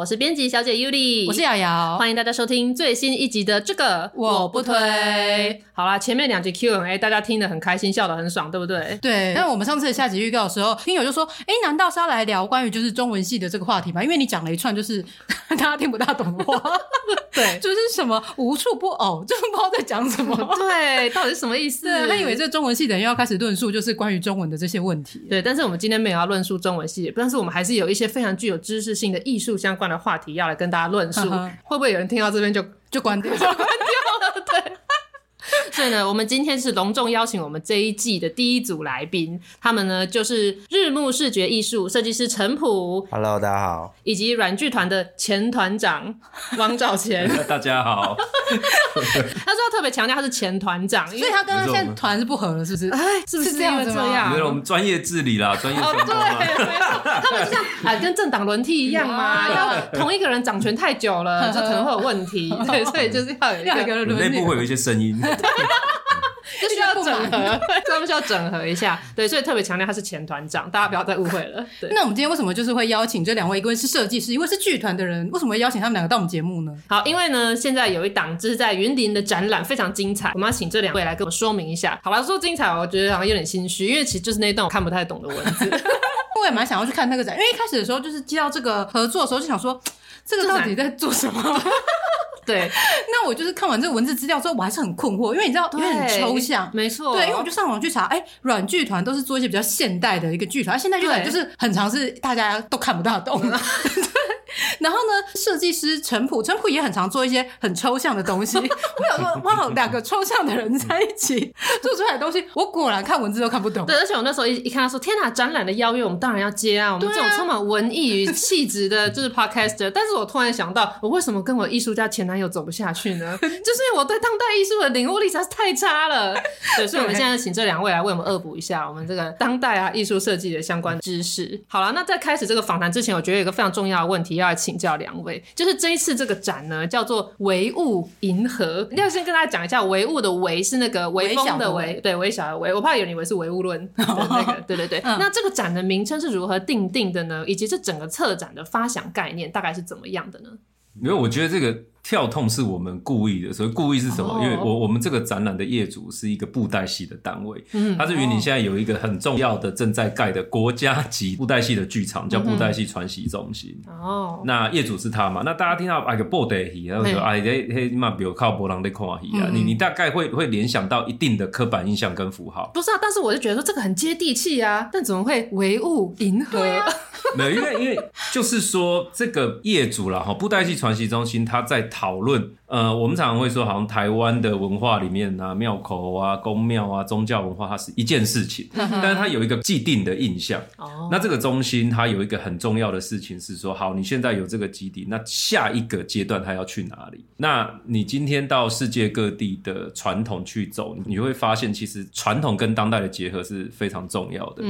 我是编辑小姐 Yuli，我是瑶瑶，欢迎大家收听最新一集的这个我不推。好啦，前面两集 Q&A 大家听得很开心，笑得很爽，对不对？对。那我们上次的下集预告的时候，听友就说：“哎，难道是要来聊关于就是中文系的这个话题吗？因为你讲了一串就是 大家听不大懂的话，对，就是什么无处不偶，就是不知道在讲什么，对，到底是什么意思？对，他以为这中文系的人要开始论述就是关于中文的这些问题。对，但是我们今天没有要论述中文系，但是我们还是有一些非常具有知识性的艺术相关的话题要来跟大家论述，会不会有人听到这边就就关掉？所以呢，我们今天是隆重邀请我们这一季的第一组来宾，他们呢就是日暮视觉艺术设计师陈普，Hello，大家好，以及软剧团的前团长王兆前，大家好。他说他特别强调他是前团长，所以他跟他现在团是不合了，是不是？哎，是不是这样子吗？没有，我们专业治理啦，专业分工。对，他们就像啊，跟政党轮替一样嘛，要同一个人掌权太久了，就可能会有问题。对，所以就是要有一个轮内部会有一些声音。就需要整合，他们 需要整合一下，对，所以特别强调他是前团长，大家不要再误会了。对，那我们今天为什么就是会邀请这两位？一位是设计师，一位是剧团的人，为什么会邀请他们两个到我们节目呢？好，因为呢，现在有一档就是在云林的展览非常精彩，我们要请这两位来跟我说明一下。好吧，说精彩，我觉得好像有点心虚，因为其实就是那一段我看不太懂的文字。我也蛮想要去看那个展，因为一开始的时候就是接到这个合作的时候就想说，这个到底在做什么？对，那我就是看完这个文字资料之后，我还是很困惑，因为你知道，因为很抽象，没错。对，因为我就上网去查，哎，软剧团都是做一些比较现代的一个剧团，现代剧团就是很常是大家都看不大懂。然后呢，设计师陈普，陈普也很常做一些很抽象的东西。我想说，哇，两个抽象的人在一起做出来的东西，我果然看文字都看不懂。对，而且我那时候一一看他说，天哪，展览的邀约我们当然要接啊，我们这种充满文艺与气质的，就是 podcaster。但是我突然想到，我为什么跟我艺术家前男友走不下去呢？就是因为我对当代艺术的领悟力实在是太差了。对，所以我们现在请这两位来为我们恶补一下我们这个当代啊艺术设计的相关知识。好了，那在开始这个访谈之前，我觉得有一个非常重要的问题要来请教两位，就是这一次这个展呢，叫做唯物银河。要先跟大家讲一下，唯物的唯是那个微风的唯，对，微小的唯。我怕有人以为是唯物论的那个，对对对。嗯、那这个展的名称是如何定定的呢？以及这整个策展的发想概念大概是怎么样的呢？因为我觉得这个。跳痛是我们故意的，所以故意是什么？Oh. 因为我我们这个展览的业主是一个布袋戏的单位，嗯，它是云林现在有一个很重要的正在盖的国家级布袋戏的剧场，叫布袋戏传习中心。哦，oh. 那业主是他嘛？那大家听到哎个布袋戏，然后说哎这嘿嘛，比如靠波浪在看戏啊，你你大概会会联想到一定的刻板印象跟符号。不是啊，但是我就觉得说这个很接地气啊，但怎么会唯物银河？没有，因为因为就是说这个业主啦哈，布袋戏传习中心他在讨论。呃，我们常常会说，好像台湾的文化里面啊，庙口啊、宫庙啊、宗教文化，它是一件事情，但是它有一个既定的印象。哦，那这个中心它有一个很重要的事情是说，好，你现在有这个基地，那下一个阶段它要去哪里？那你今天到世界各地的传统去走，你会发现，其实传统跟当代的结合是非常重要的。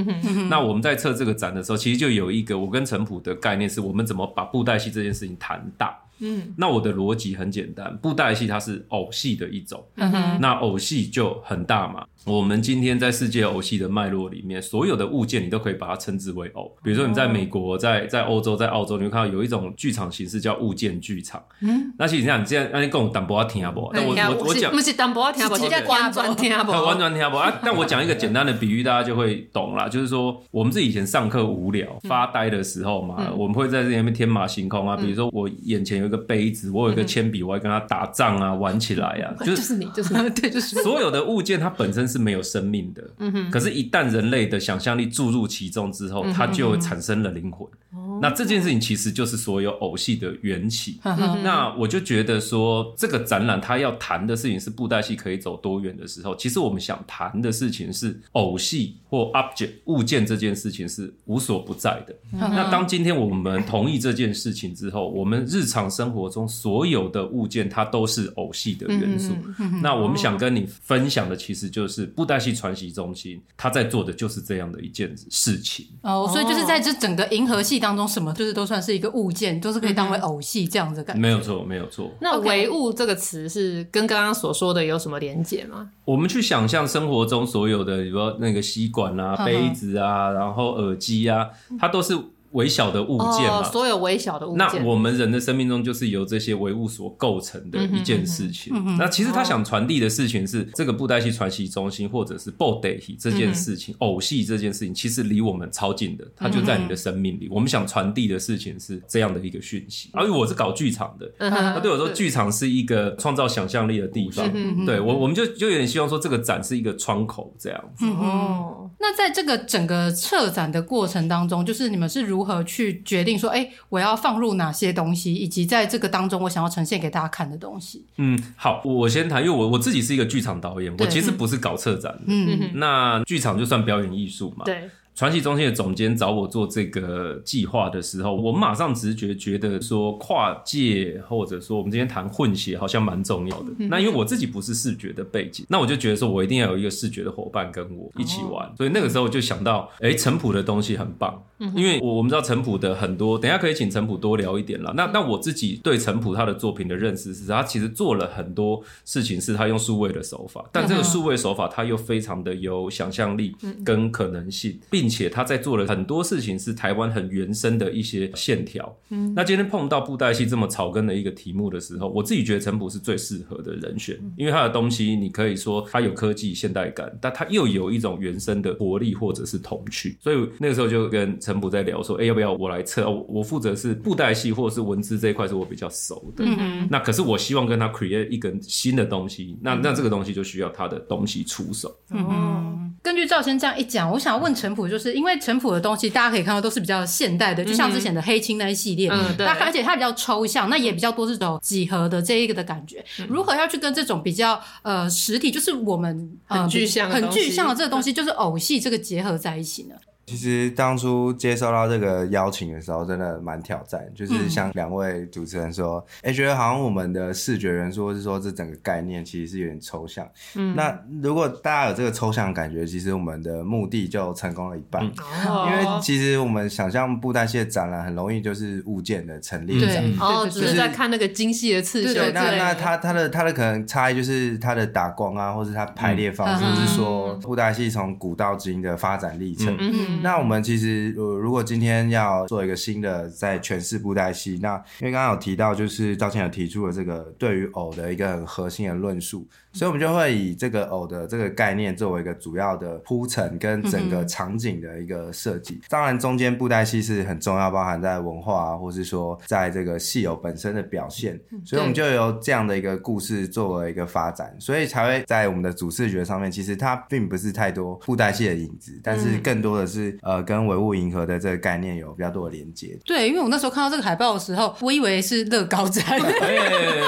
那我们在测这个展的时候，其实就有一个我跟陈普的概念，是我们怎么把布袋戏这件事情谈大。嗯，那我的逻辑很简单，布袋戏它是偶戏的一种，嗯哼，那偶戏就很大嘛。我们今天在世界偶戏的脉络里面，所有的物件你都可以把它称之为偶。比如说你在美国、在在欧洲、在澳洲，你会看到有一种剧场形式叫物件剧场。嗯，那其实你样你这样，那你跟我淡薄听不？但我我我讲，不是淡薄听不，是完全听不，完全听不啊！但我讲一个简单的比喻，大家就会懂了。就是说，我们自己以前上课无聊、发呆的时候嘛，我们会在这里面天马行空啊。比如说我眼前有一个杯子，我有一个铅笔，我要跟它打仗啊，玩起来啊。就是你，就是对，就是所有的物件，它本身是没有生命的，嗯哼，可是，一旦人类的想象力注入其中之后，它就产生了灵魂。哦，那这件事情其实就是所有偶戏的缘起。嗯、那我就觉得说，这个展览它要谈的事情是布袋戏可以走多远的时候，其实我们想谈的事情是偶戏或 object 物件这件事情是无所不在的。嗯、那当今天我们同意这件事情之后，我们日常生活中所有的物件它都是偶戏的元素。嗯、那我们想跟你分享的，其实就是布袋戏传习中心他在做的就是这样的一件事情。哦，所以就是在这整个银河系当中，什么就是都算是一个物件，都是可以当为偶戏这样子的感觉。没有错，没有错。那“唯物”这个词是跟刚刚所说的有什么连结吗？我们去想象生活中所有的，比如说那个吸管啊、杯子啊，然后耳机啊，它都是。微小的物件嘛，哦，所有微小的物件。那我们人的生命中就是由这些唯物所构成的一件事情。嗯、哼哼那其实他想传递的事情是，这个布袋戏传习中心或者是布袋戏这件事情，嗯、偶戏这件事情，其实离我们超近的，它就在你的生命里。嗯、我们想传递的事情是这样的一个讯息。而、我是搞剧场的，他、嗯、对我说，剧场是一个创造想象力的地方。嗯、对我，我们就就有点希望说，这个展是一个窗口这样子。嗯、哦，那在这个整个策展的过程当中，就是你们是如何去决决定说，哎、欸，我要放入哪些东西，以及在这个当中，我想要呈现给大家看的东西。嗯，好，我先谈，因为我我自己是一个剧场导演，我其实不是搞策展的。嗯，那剧场就算表演艺术嘛。对。传奇中心的总监找我做这个计划的时候，我马上直觉觉得说跨界，或者说我们今天谈混血，好像蛮重要的。嗯、那因为我自己不是视觉的背景，那我就觉得说我一定要有一个视觉的伙伴跟我一起玩。哦、所以那个时候就想到，哎、欸，陈普的东西很棒，嗯、因为我我们知道陈普的很多，等一下可以请陈普多聊一点啦。那那我自己对陈普他的作品的认识是，他其实做了很多事情，是他用数位的手法，但这个数位手法他又非常的有想象力跟可能性，并且他在做了很多事情，是台湾很原生的一些线条。嗯，那今天碰到布袋戏这么草根的一个题目的时候，我自己觉得陈普是最适合的人选，因为他的东西你可以说他有科技现代感，但他又有一种原生的活力或者是童趣。所以那个时候就跟陈普在聊说，哎、欸，要不要我来测？我负责是布袋戏或者是文字这一块是我比较熟的。嗯，那可是我希望跟他 create 一个新的东西，那那这个东西就需要他的东西出手。嗯，根据赵先这样一讲，我想要问陈普，就是因为。陈普的东西，大家可以看到都是比较现代的，就像之前的黑青那一系列，嗯，对，而且它比较抽象，那也比较多这种几何的这一个的感觉。嗯、如何要去跟这种比较呃实体，就是我们很具象、很具象的这个东西，就是偶戏这个结合在一起呢？其实当初接收到这个邀请的时候，真的蛮挑战。就是像两位主持人说，哎、嗯，觉得好像我们的视觉元素，或是说这整个概念，其实是有点抽象。嗯，那如果大家有这个抽象感觉，其实我们的目的就成功了一半。嗯、因为其实我们想象布袋戏的展览，很容易就是物件的陈列展。对，哦，只是在看那个精细的刺绣。对，那那它它的它的可能差异就是它的打光啊，或是它排列方式，是说布袋戏从古到今的发展历程。那我们其实，呃，如果今天要做一个新的在诠释布袋戏，那因为刚刚有提到，就是赵倩有提出了这个对于偶的一个很核心的论述。所以，我们就会以这个偶的这个概念作为一个主要的铺陈跟整个场景的一个设计。当然，中间布袋戏是很重要，包含在文化啊，或是说在这个戏偶本身的表现。所以，我们就由这样的一个故事作为一个发展，所以才会在我们的主视觉上面，其实它并不是太多布袋戏的影子，但是更多的是呃跟唯物银河的这个概念有比较多的连接。对，因为我那时候看到这个海报的时候，我以为是乐高展。哎，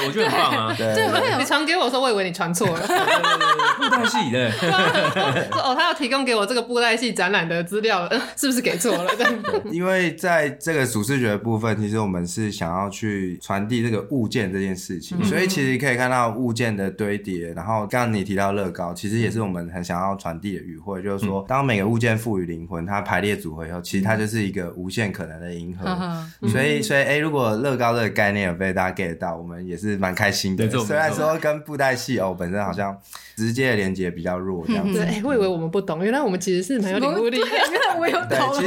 我觉得很棒啊！对，对，你传给我说，我以为你传。错了，布袋戏对，哦，他要提供给我这个布袋戏展览的资料，是不是给错了？因为在这个主视觉的部分，其实我们是想要去传递这个物件这件事情，嗯、所以其实可以看到物件的堆叠。然后刚刚你提到乐高，其实也是我们很想要传递的语汇，嗯、就是说，当每个物件赋予灵魂，它排列组合以后，其实它就是一个无限可能的银河。嗯、所以，所以，哎，如果乐高这个概念有被大家 get 到，我们也是蛮开心的。虽然说跟布袋戏哦。本身好像直接的连接比较弱，这样子。对，哎，我以为我们不懂，原来我们其实是蛮有领悟力的。原来我有懂。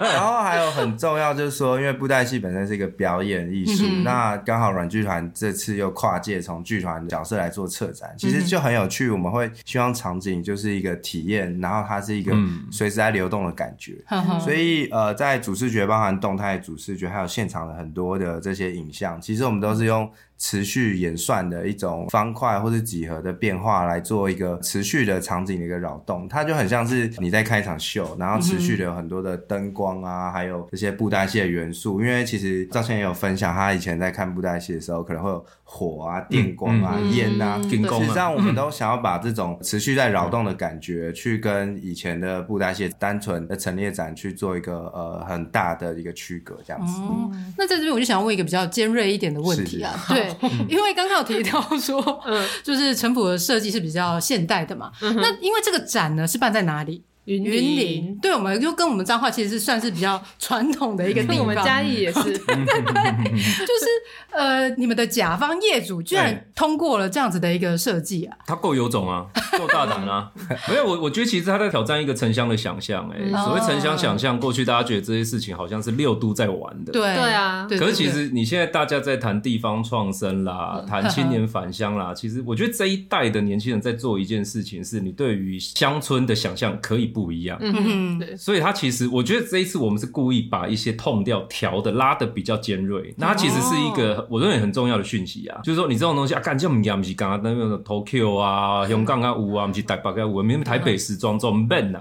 然后还有很重要就是说，因为布袋戏本身是一个表演艺术，嗯、那刚好软剧团这次又跨界从剧团角色来做策展，其实就很有趣。我们会希望场景就是一个体验，然后它是一个随时在流动的感觉。嗯、所以呃，在主视觉包含动态主视觉，还有现场的很多的这些影像，其实我们都是用。持续演算的一种方块或是几何的变化来做一个持续的场景的一个扰动，它就很像是你在看一场秀，然后持续的有很多的灯光啊，还有这些布袋戏的元素。因为其实赵倩也有分享，他以前在看布袋戏的时候，可能会有火啊、电光啊、烟、嗯、啊。实际上，我们都想要把这种持续在扰动的感觉，去跟以前的布袋戏单纯的陈列展去做一个呃很大的一个区隔，这样子。嗯、那在这边我就想要问一个比较尖锐一点的问题啊，对，因为刚刚有提到说，嗯，就是陈普的设计是比较现代的嘛，嗯、那因为这个展呢是办在哪里？云林，对，我们就跟我们彰化其实是算是比较传统的一个地方，我们嘉义也是，对对对，就是呃，你们的甲方业主居然通过了这样子的一个设计啊，他够有种啊，够大胆啊，没有我我觉得其实他在挑战一个城乡的想象，哎，所谓城乡想象，过去大家觉得这些事情好像是六都在玩的，对。对啊，可是其实你现在大家在谈地方创生啦，谈青年返乡啦，其实我觉得这一代的年轻人在做一件事情，是你对于乡村的想象可以不一样，嗯。嗯，对，所以他其实，我觉得这一次我们是故意把一些痛调调的拉的比较尖锐，那它其实是一个我认为很重要的讯息啊，就是说你这种东西啊，干这么严，不是刚刚那个 Tokyo 啊，香港啊舞啊，不是台北啊舞，明明台北时装这么笨呐，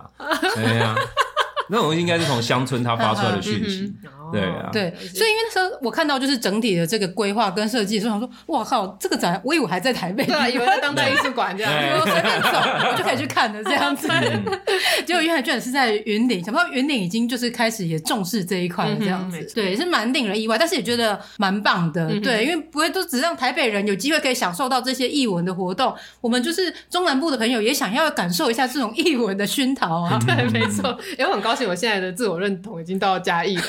哎呀，那种东西应该是从乡村它发出来的讯息。对啊，对，所以因为那时候我看到就是整体的这个规划跟设计的时候，我想说，哇靠，这个展我以为还在台北，对，以为在 当代艺术馆这样，我随便走我就可以去看的这样子。结果原来居然是在云顶，想不到云顶已经就是开始也重视这一块这样子，对，是蛮令人意外，但是也觉得蛮棒的，对，因为不会都只让台北人有机会可以享受到这些艺文的活动，我们就是中南部的朋友也想要感受一下这种艺文的熏陶啊，对，没错，也很高兴我现在的自我认同已经到嘉义了。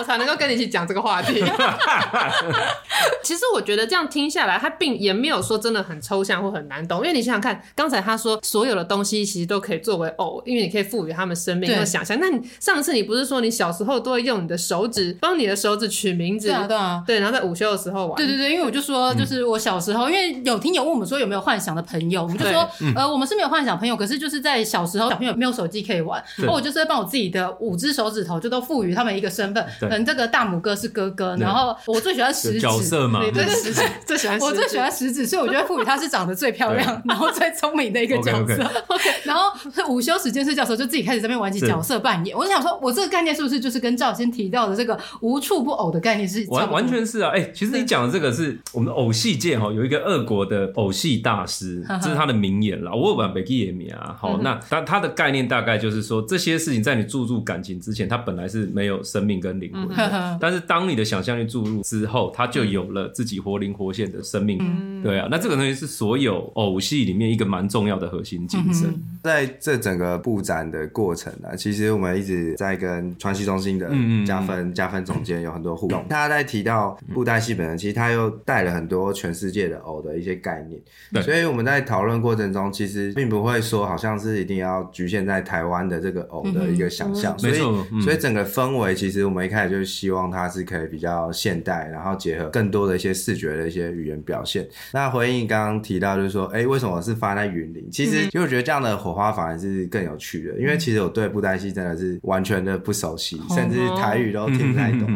我才能够跟你一起讲这个话题。其实我觉得这样听下来，他并也没有说真的很抽象或很难懂。因为你想想看，刚才他说所有的东西其实都可以作为偶，因为你可以赋予他们生命和想象。那你上次你不是说你小时候都会用你的手指帮你的手指取名字？对啊，对啊，对。然后在午休的时候玩。对对对，因为我就说，就是我小时候，因为有听友问我们说有没有幻想的朋友，我们就说，呃，我们是没有幻想朋友，可是就是在小时候小朋友没有手机可以玩，然后我就是会帮我自己的五只手指头就都赋予他们一个身份，可能这个大拇哥。是哥哥，然后我最喜欢食指角色嘛，对，食指最喜欢，我最喜欢食指，所以我觉得赋予他是长得最漂亮，然后最聪明的一个角色。OK，然后午休时间睡觉的时候就自己开始在那边玩起角色扮演。我就想说，我这个概念是不是就是跟赵先提到的这个无处不偶的概念是完完全是啊？哎，其实你讲的这个是我们偶戏界哈有一个俄国的偶戏大师，这是他的名言了。我玩北基耶米啊，好，那他他的概念大概就是说，这些事情在你注入感情之前，他本来是没有生命跟灵魂的，但是。当你的想象力注入之后，它就有了自己活灵活现的生命。嗯、对啊，那这个东西是所有偶戏里面一个蛮重要的核心精神。嗯、在这整个布展的过程呢，其实我们一直在跟川西中心的加分、嗯、加分总监有很多互动。他在提到布袋戏本身，其实他又带了很多全世界的偶的一些概念。对所以我们在讨论过程中，其实并不会说好像是一定要局限在台湾的这个偶的一个想象。所以，所以整个氛围其实我们一开始就希望它是可以比较现代，然后结合更多的一些视觉的一些语言表现。那回应刚刚提到，就是说，哎，为什么是发在云林？其实，因为我觉得这样的火花反而是更有趣的。因为其实我对布袋戏真的是完全的不熟悉，甚至台语都听不太懂。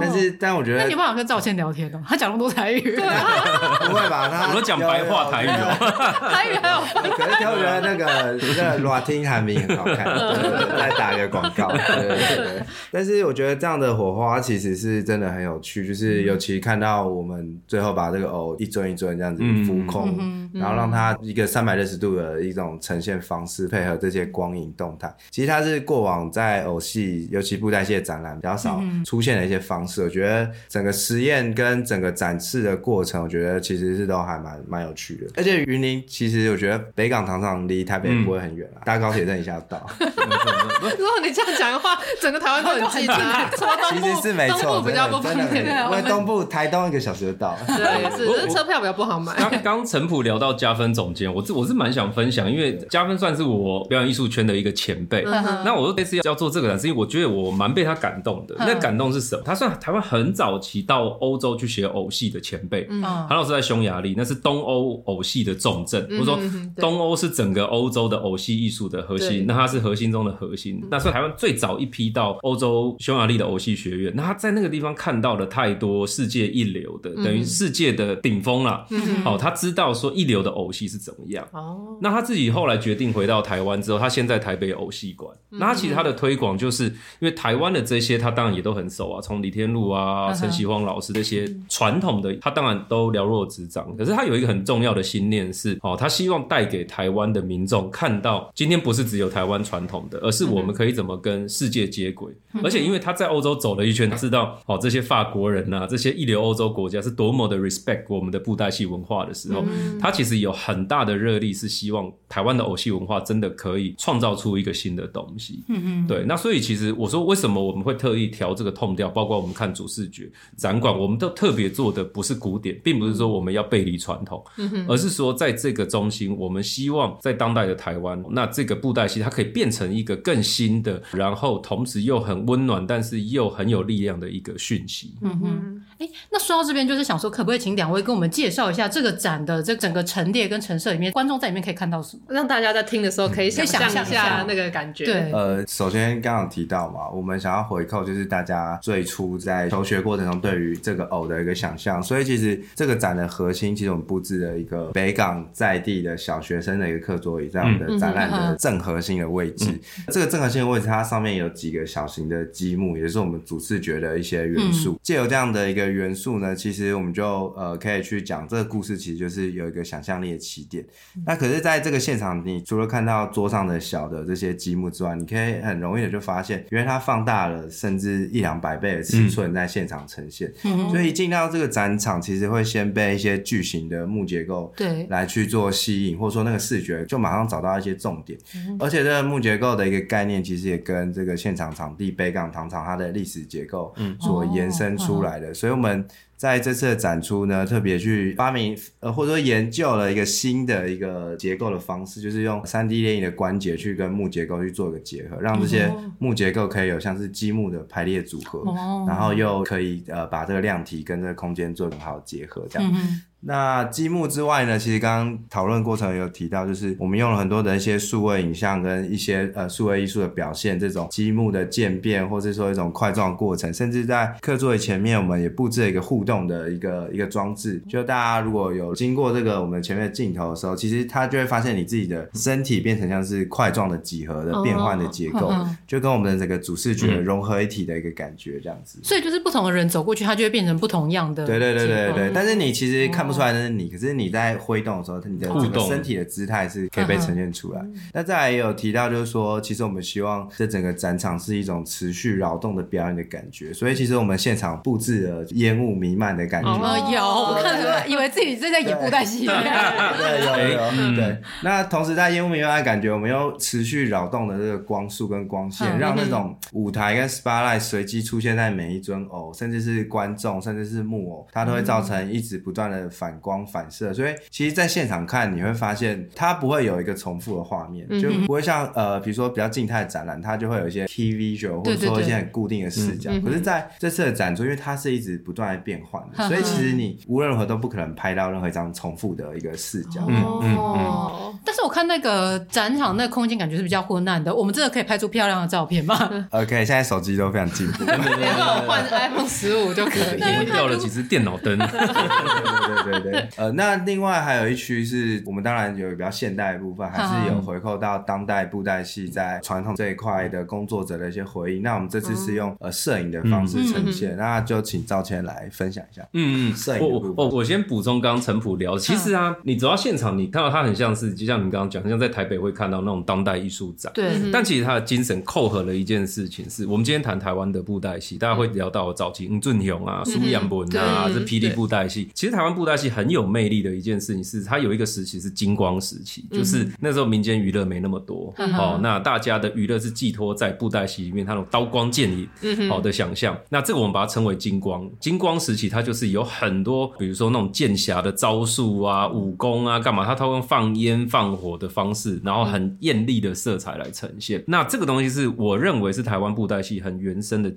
但是，但我觉得，那你有办法跟赵倩聊天哦？他讲那么多台语，对 不会吧？他我都讲白话台语哦。台语还有，可是我觉得那个那个 Latin 韩名很好看，来打一个广告。对对对。但是我觉得这样的火花其实是。真的很有趣，就是尤其看到我们最后把这个偶一尊一尊这样子浮空，嗯、然后让它一个三百六十度的一种呈现方式，配合这些光影动态，其实它是过往在偶戏，尤其布袋戏的展览比较少出现的一些方式。我觉得整个实验跟整个展示的过程，我觉得其实是都还蛮蛮有趣的。而且云林其实我觉得北港糖厂离台北不会很远啊，搭、嗯、高铁站一下到。如果你这样讲的话，整个台湾都很近啊。其实是没错。比较不方便，因为东部台东一个小时就到。对，也是，可是车票比较不好买。刚刚陈普聊到加分总监，我是我是蛮想分享，因为加分算是我表演艺术圈的一个前辈。那我这次要做这个展，是因为我觉得我蛮被他感动的。那感动是什么？他算台湾很早期到欧洲去学偶戏的前辈。韩老师在匈牙利，那是东欧偶戏的重镇。我说东欧是整个欧洲的偶戏艺术的核心，那他是核心中的核心。那是台湾最早一批到欧洲匈牙利的偶戏戏学院，那他在那个地方看到了太多世界一流的，等于世界的顶峰了。嗯，哦，他知道说一流的偶戏是怎么样。哦，那他自己后来决定回到台湾之后，他现在台北偶戏馆。那他其实他的推广就是因为台湾的这些，他当然也都很熟啊，从李天禄啊、陈锡煌老师这些传统的，他当然都了若指掌。可是他有一个很重要的信念是，哦，他希望带给台湾的民众看到，今天不是只有台湾传统的，而是我们可以怎么跟世界接轨。而且因为他在欧洲走了一圈，他知道哦，这些法国人呐、啊，这些一流欧洲国家是多么的 respect 我们的布袋戏文化的时候，他其实有很大的热力，是希望台湾的偶戏文化真的可以创造出一个新的东西。嗯嗯，对。那所以其实我说，为什么我们会特意调这个 tone 调？包括我们看主视觉展馆，我们都特别做的不是古典，并不是说我们要背离传统，而是说在这个中心，我们希望在当代的台湾，那这个布袋戏它可以变成一个更新的，然后同时又很温暖，但是又很有力量的一个讯息。嗯哼，哎，那说到这边，就是想说，可不可以请两位跟我们介绍一下这个展的这整个陈列跟陈设里面，观众在里面可以看到什么，让大家在听的时候可以想象一下那个感觉。对，呃，首先刚刚提到嘛，我们想要回扣就是大家最初在求学过程中对于这个偶的一个想象，所以其实这个展的核心，其实我们布置了一个北港在地的小学生的一个课桌椅，在我们的展览的正核心的位置。嗯、这个正核心的位置，它上面有几个小型的积木，也就是我们主视觉的一些元素。借、嗯、由这样的一个元素呢，其实我们就呃可以去讲这个故事，其实就是有一个想象力的起点。嗯、那可是在这个现场，你除了看到桌上的小的这些积木之外，你可以很容易的就发现，因为它放大了甚至一两百倍的尺寸在现场呈现。嗯、所以进到这个展场，其实会先被一些巨型的木结构对来去做吸引，或者说那个视觉就马上找到一些重点。嗯、而且这个木结构的一个概念，其实也跟这个现场场地北港糖厂它的历史结构所延伸出来的。嗯、所以我们在这次的展出呢，特别去发明呃或者说研究了一个新的一个结构的方式，就是用三 D 电影的关节去跟木结构去做一个结合，让这些木结构可以有像是积木的排列组合，嗯、然后又可以呃把这个量体跟这个空间做很好的结合，这样。嗯那积木之外呢，其实刚刚讨论过程有提到，就是我们用了很多的一些数位影像跟一些呃数位艺术的表现，这种积木的渐变，或者说一种块状过程，甚至在课桌椅前面，我们也布置了一个互动的一个一个装置。就大家如果有经过这个我们前面的镜头的时候，其实他就会发现你自己的身体变成像是块状的几何的变换的结构，哦、就跟我们的这个主视觉融合一体的一个感觉这样子。所以就是不同的人走过去，它就会变成不同样的。对对对对对，但是你其实看不出来那是你，可是你在挥动的时候，你的整个身体的姿态是可以被呈现出来。那再来也有提到，就是说，其实我们希望这整个展场是一种持续扰动的表演的感觉。所以其实我们现场布置了烟雾弥漫的感觉。哦，有，我看出来，以为自己正在演布袋戏。对，有有。对，那同时在烟雾弥漫的感觉，我们又持续扰动的这个光束跟光线，让那种舞台跟 spotlight 随机出现在每一尊偶，甚至是观众，甚至是木偶，它都会造成一直不断的反光反射。所以其实，在现场看你会发现，它不会有一个重复的画面，就不会像呃，比如说比较静态的展览，它就会有一些 key visual 或者说一些很固定的视角。可是在这次的展出，因为它是一直不断在变换的，所以其实你无论如何都不可能拍到任何一张重复的一个视角。嗯嗯嗯。但是我看那个展场那个空间感觉是比较昏暗的，我们真的可以拍出漂亮的照片吗？OK，现在手机都非常进步，连换 iPhone 十五就可以。我掉了几只电脑灯。对对对对对，呃，那。另外还有一区是我们当然有比较现代的部分，还是有回扣到当代布袋戏在传统这一块的工作者的一些回忆。那我们这次是用呃摄影的方式呈现，那就请赵谦来分享一下。嗯嗯，摄影的部分。我我先补充刚刚陈普聊，其实啊，你走到现场，你看到它很像是，就像你刚刚讲，像在台北会看到那种当代艺术展。对。但其实它的精神扣合了一件事情，是我们今天谈台湾的布袋戏，大家会聊到早期吴俊雄啊、苏扬文啊，这霹雳布袋戏。其实台湾布袋戏很有魅力的一件事情是。它有一个时期是金光时期，就是那时候民间娱乐没那么多，嗯、哦，那大家的娱乐是寄托在布袋戏里面，它那种刀光剑影，好的想象。嗯、那这个我们把它称为金光。金光时期，它就是有很多，比如说那种剑侠的招数啊、武功啊，干嘛？它它用放烟放火的方式，然后很艳丽的色彩来呈现。嗯、那这个东西是我认为是台湾布袋戏很原生的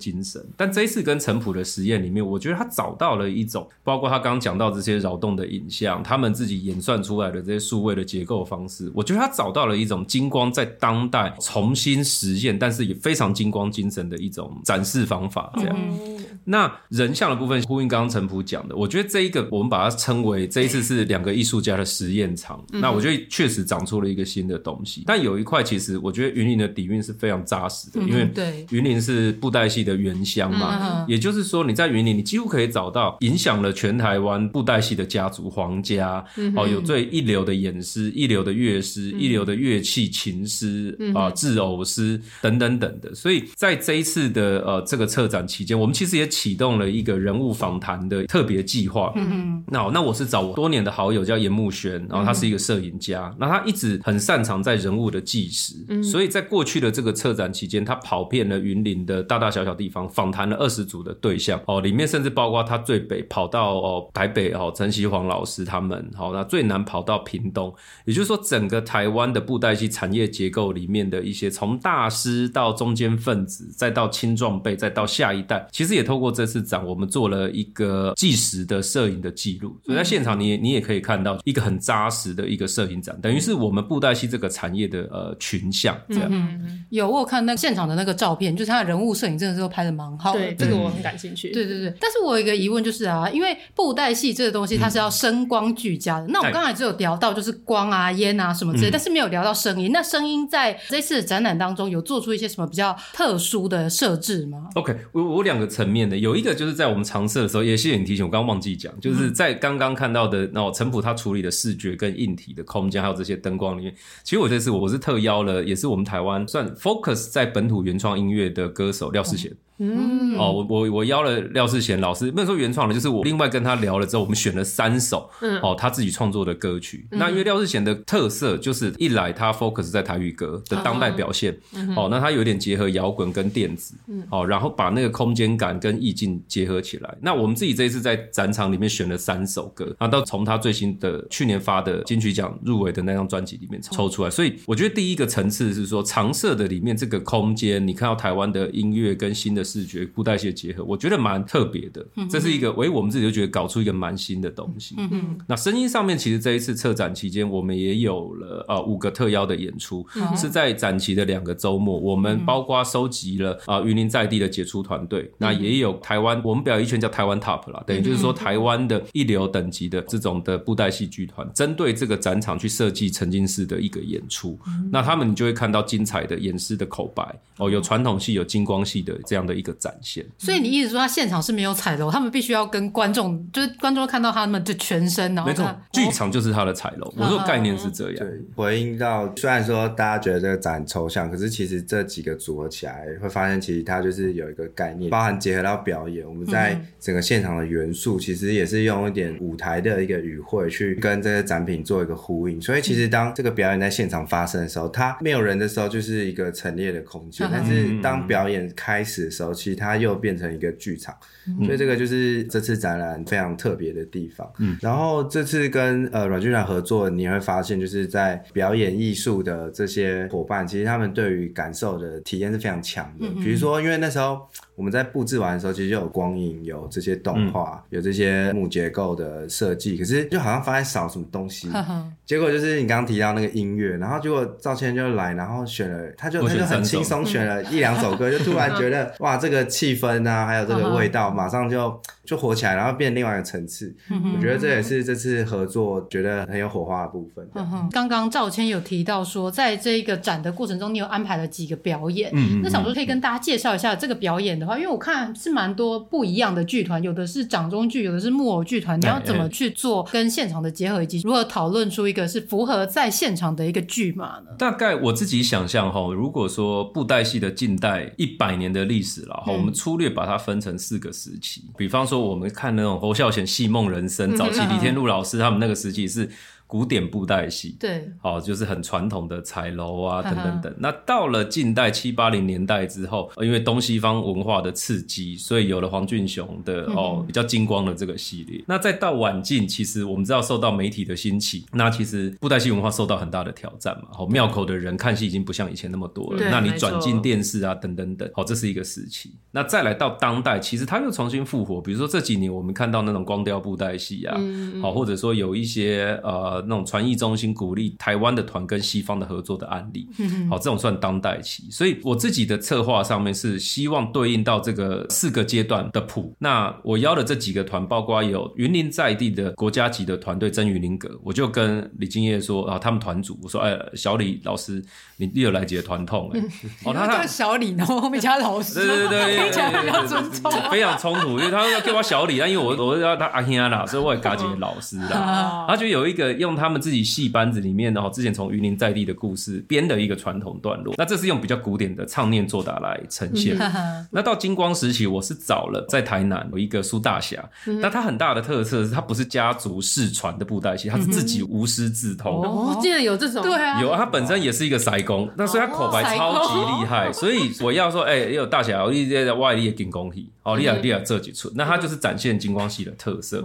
精神。但这一次跟陈普的实验里面，我觉得他找到了一种，包括他刚刚讲到这些扰扰动的影像，他们自己演算出来的这些数位的结构方式，我觉得他找到了一种金光在当代重新实现，但是也非常金光精神的一种展示方法。这样，嗯、那人像的部分呼应刚刚陈普讲的，我觉得这一个我们把它称为这一次是两个艺术家的实验场。嗯、那我觉得确实长出了一个新的东西。但有一块其实我觉得云林的底蕴是非常扎实的，因为对云林是布袋戏的原乡嘛，也就是说你在云林，你几乎可以找到影响了全台湾布袋戏的家族皇家，哦，有最一流的演师、一流的乐师、一流的乐器琴师啊、制偶师等等等的。所以在这一次的呃这个策展期间，我们其实也启动了一个人物访谈的特别计划。嗯，那那我是找我多年的好友叫严木轩，然后他是一个摄影家，那他一直很擅长在人物的纪实，所以在过去的这个策展期间，他跑遍了云林的大大小小地方，访谈了二十组的对象哦，里面甚至包括他最北跑到哦台北哦陈锡煌老师他们，好，那最难跑到屏东，也就是说整个台湾的布袋戏产业结构里面的一些从大师到中间分子，再到青壮辈，再到下一代，其实也透过这次展，我们做了一个纪实的摄影的记录，所以在现场你也你也可以看到一个很扎实的一个摄影展，等于是我们布袋戏这个产业的呃群像这样。嗯，有我有看那现场的那个照片，就是他的人物摄影，真的是拍的蛮好的。对，这个我很感兴趣。对对对，但是我有一个疑问就是啊，因为布袋戏这个东西它是要声光俱佳的，那我刚才只有聊到就是光啊、烟啊什么之类，但是没有聊到声音。那声音在这次展览当中有做出一些什么比较特殊的设置吗？OK，我我两个层面的，有一个就是在我们尝试的时候，也谢谢你提醒，我刚刚忘记讲，就是在刚刚看到的那陈普他处理的视觉跟硬体的空间，还有这些灯光里面，其实我这次我是特邀了，也是我们台湾算 focus 在本土原创音乐的歌手廖世贤。嗯，哦，我我我邀了廖世贤老师，没有说原创的，就是我另外跟他聊了之后，我们选了三首，嗯，哦，他自己创作的歌曲。嗯、那因为廖世贤的特色就是一来他 focus 在台语歌的当代表现，嗯、哦，那他有点结合摇滚跟电子，嗯，哦，然后把那个空间感跟意境结合起来。那我们自己这一次在展场里面选了三首歌，然后到从他最新的去年发的金曲奖入围的那张专辑里面抽出来。所以我觉得第一个层次是说常设的里面这个空间，你看到台湾的音乐跟新的视觉布袋戏结合，我觉得蛮特别的。这是一个，喂，我们自己就觉得搞出一个蛮新的东西。嗯嗯。那声音上面，其实这一次策展期间，我们也有了呃五个特邀的演出，是在展期的两个周末。我们包括收集了啊云林在地的杰出团队，那也有台湾，我们表演艺圈叫台湾 Top 啦，等于就是说台湾的一流等级的这种的布袋戏剧团，针对这个展场去设计沉浸式的一个演出。那他们你就会看到精彩的演师的口白哦，有传统戏，有金光戏的这样的一个展现。所以你意思说他现场是没有彩楼，他们必须要跟观众，就是观众看到他们的全身，然后没错，剧场就是他的彩楼。我说概念是这样。对，回应到虽然说大家觉得这个展抽象，可是其实这几个组合起来，会发现其实它就是有一个概念，包含结合到表演。我们在整个现场的元素，其实也是用一点舞台的一个语汇去跟这些展品做一个呼应。所以其实当这个表演在现场发生的时候，它没有人的时候，就是一个陈列的空间。但是当表演开始的时候，其实它它又变成一个剧场，嗯、所以这个就是这次展览非常特别的地方。嗯，然后这次跟呃阮俊然合作，你会发现就是在表演艺术的这些伙伴，其实他们对于感受的体验是非常强的。嗯、比如说，因为那时候。我们在布置完的时候，其实就有光影，有这些动画，嗯、有这些木结构的设计，可是就好像发现少什么东西。呵呵结果就是你刚刚提到那个音乐，然后结果赵谦就来，然后选了，他就他就很轻松选了一两首歌，就突然觉得 哇，这个气氛啊，还有这个味道，马上就。就火起来，然后变另外一个层次。我觉得这也是这次合作觉得很有火花的部分。刚刚赵谦有提到说，在这个展的过程中，你有安排了几个表演。嗯，那想说可以跟大家介绍一下这个表演的话，因为我看是蛮多不一样的剧团，有的是掌中剧，有的是木偶剧团。你要怎么去做跟现场的结合，以及如何讨论出一个是符合在现场的一个剧码呢？大概我自己想象哈，如果说布袋戏的近代一百年的历史了哈，嗯、我们粗略把它分成四个时期，比方说。我们看那种侯孝贤戏梦人生，早期李天禄老师他们那个时期是古典布袋戏，对，好，就是很传统的彩楼啊，等等等。那到了近代七八零年代之后，因为东西方文化的刺激，所以有了黄俊雄的哦比较金光的这个系列。那再到晚近，其实我们知道受到媒体的兴起，那其实布袋戏文化受到很大的挑战嘛。好，庙口的人看戏已经不像以前那么多了，那你转进电视啊，等等等，好，这是一个时期。那再来到当代，其实它又重新复活，比如说这几年我们看到那种光雕布袋戏啊，好，或者说有一些呃那种传艺中心鼓励台湾的团跟西方的合作的案例，好，这种算当代期。所以我自己的策划上面是希望对应到这个四个阶段的谱。那我邀的这几个团，包括有云林在地的国家级的团队真云林阁，我就跟李敬业说啊，他们团组我说，哎，小李老师，你你有来几个团痛哎？哦，他叫小李，然后后面加老师，对对对，非常比较尊重，非常冲突，因为他要叫我小李，但因为我我要他阿兄啦，所以我也嘎姐老师啦。他就有一个用他们自己戏班子里面，然后之前从云林在地的故事编的一个传统段落，那这是用比较古典的唱念作打来呈现。那到金光时期，我是找了在台南有一个苏大侠，那他很大的特色是他不是家族世传的布袋戏，他是自己无师自通。哦，竟然有这种，对啊，有啊，他本身也是一个塞工，那所以他口白超级厉害，所以我要说，哎，也有大侠，我一直在外地金光戏，哦，厉害厉害这几出，那他就是展现金光戏的特色。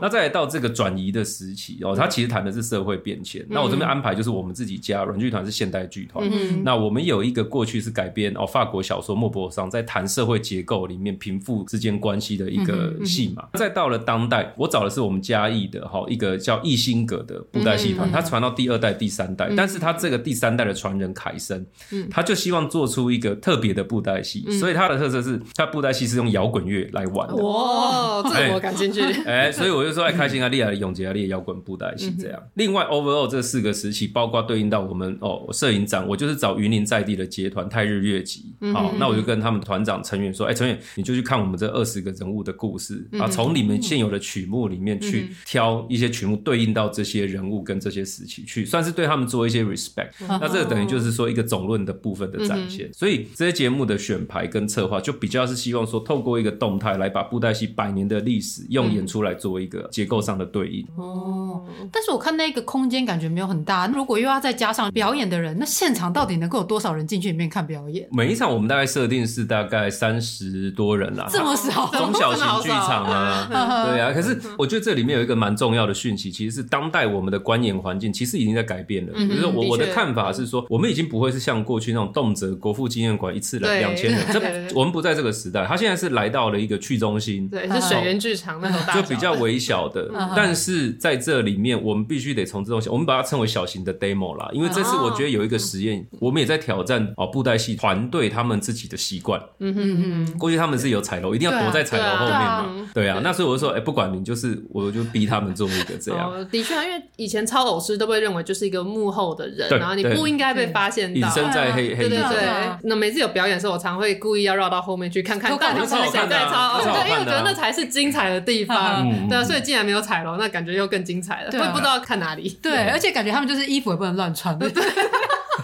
那再来到这个转移的时期哦，他其实谈的是社会变迁。那我这边安排就是我们自己家软剧团是现代剧团，那我们有一个过去是改编哦法国小说莫泊桑在谈社会结构里面贫富之间关系的一个戏嘛。再到了当代，我找的是我们嘉义的哈一个叫艺兴阁的布袋戏团，他传到第二代、第三代，但是他这个第三代的传人凯森，他就希望做出一个特别的布袋戏，所以他的特色是他布袋戏是用摇滚乐来玩的。哇，这个我感兴趣。哎，所以我就说，哎，开心啊，厉害，永杰啊，厉害，摇滚布袋戏这样。另外，overall 这四个时期，包括对应到我们哦，摄影长，我就是找云林在地的节团泰日月集。好，那我就跟他们团长成员说，哎，成员你就去看我们这二十个人物的故事啊，从你们现有的曲目里面去挑一些曲目对应到这些人物跟这些时期去，算是对他们做一些 respect。那这个等于就是说一个总论的部分的展现。所以这些节目的选牌跟策划，就比较是希望说，透过一个动态来把布袋戏百年的历史用演出来做一个结构上的对应。哦，但是我看那个空间感觉没有很大，如果又要再加上表演的人，那现场到底能够有多少人进去里面看表演？每一场我们大概设定是大概三十多人啦，这么少，中小型剧场啊，对啊。可是我觉得这里面有一个蛮重要的讯息，其实是当代我们的观演环境其实已经在改变了。比如说我我的看法是说，我们已经不会是像过去那种动辄国父纪念馆一次来两千人，这我们不在这个时代，他现在是来到了一个去中心，对，是水源剧场那种大，就比较微小的，但是在这里面我们必须得从这种小，我们把它称为小型的 demo 啦，因为这次我觉得有一个实验，我们也在挑战哦布袋戏团队他们自己的习惯。嗯哼哼，过去他们是有彩楼，一定要躲在彩楼后面嘛。对啊，那所以我就说，哎，不管你就是，我就逼他们做一个这样。的确，因为以前超偶师都会认为就是一个幕后的人，然后你不应该被发现到，隐身在黑黑。对对对。那每次有表演的时候，我常会故意要绕到后面去看看到底是谁在操。对，因为我觉得那才是精彩的地方。对啊，所以既然没有彩楼，那感觉又更精彩了。会不知道看哪里。对，而且感觉他们就是衣服也不能乱穿。对。